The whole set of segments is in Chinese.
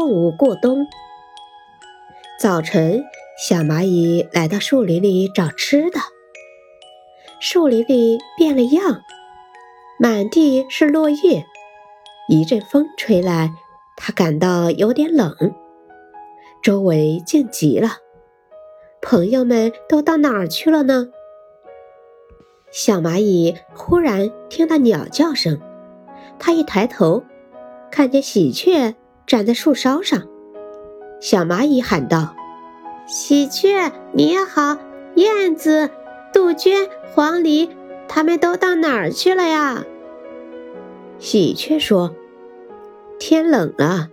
动物过冬。早晨，小蚂蚁来到树林里找吃的。树林里变了样，满地是落叶。一阵风吹来，它感到有点冷。周围静极了，朋友们都到哪儿去了呢？小蚂蚁忽然听到鸟叫声，它一抬头，看见喜鹊站在树梢上。小蚂蚁喊道：“喜鹊你好，燕子、杜鹃、黄鹂，它们都到哪儿去了呀？”喜鹊说：“天冷了，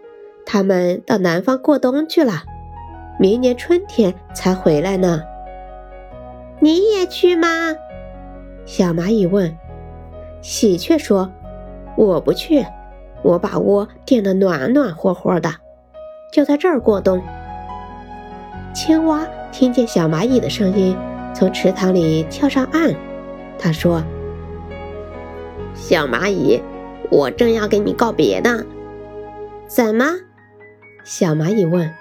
它们到南方过冬去了，明年春天才回来呢。”你也去吗？小蚂蚁问：“喜鹊说，我不去，我把窝垫得暖暖和和的，就在这儿过冬。”青蛙听见小蚂蚁的声音，从池塘里跳上岸。他说：“小蚂蚁，我正要跟你告别呢。”“怎么？”小蚂蚁问。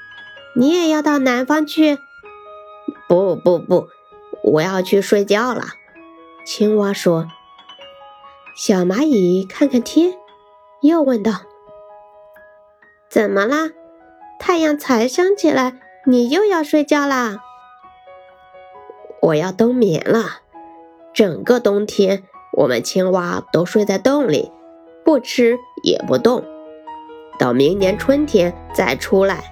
“你也要到南方去？”“不不不，我要去睡觉了。”青蛙说：“小蚂蚁看看天，又问道：‘怎么啦？太阳才升起来，你又要睡觉啦？’我要冬眠了。整个冬天，我们青蛙都睡在洞里，不吃也不动，到明年春天再出来。”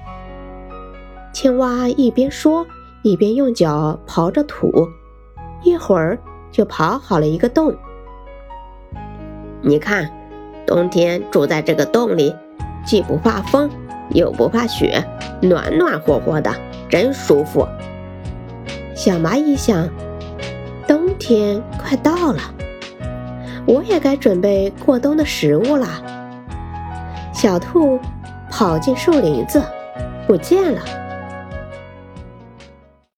青蛙一边说，一边用脚刨着土，一会儿。就刨好了一个洞。你看，冬天住在这个洞里，既不怕风，又不怕雪，暖暖和和的，真舒服。小蚂蚁想，冬天快到了，我也该准备过冬的食物啦。小兔跑进树林子，不见了。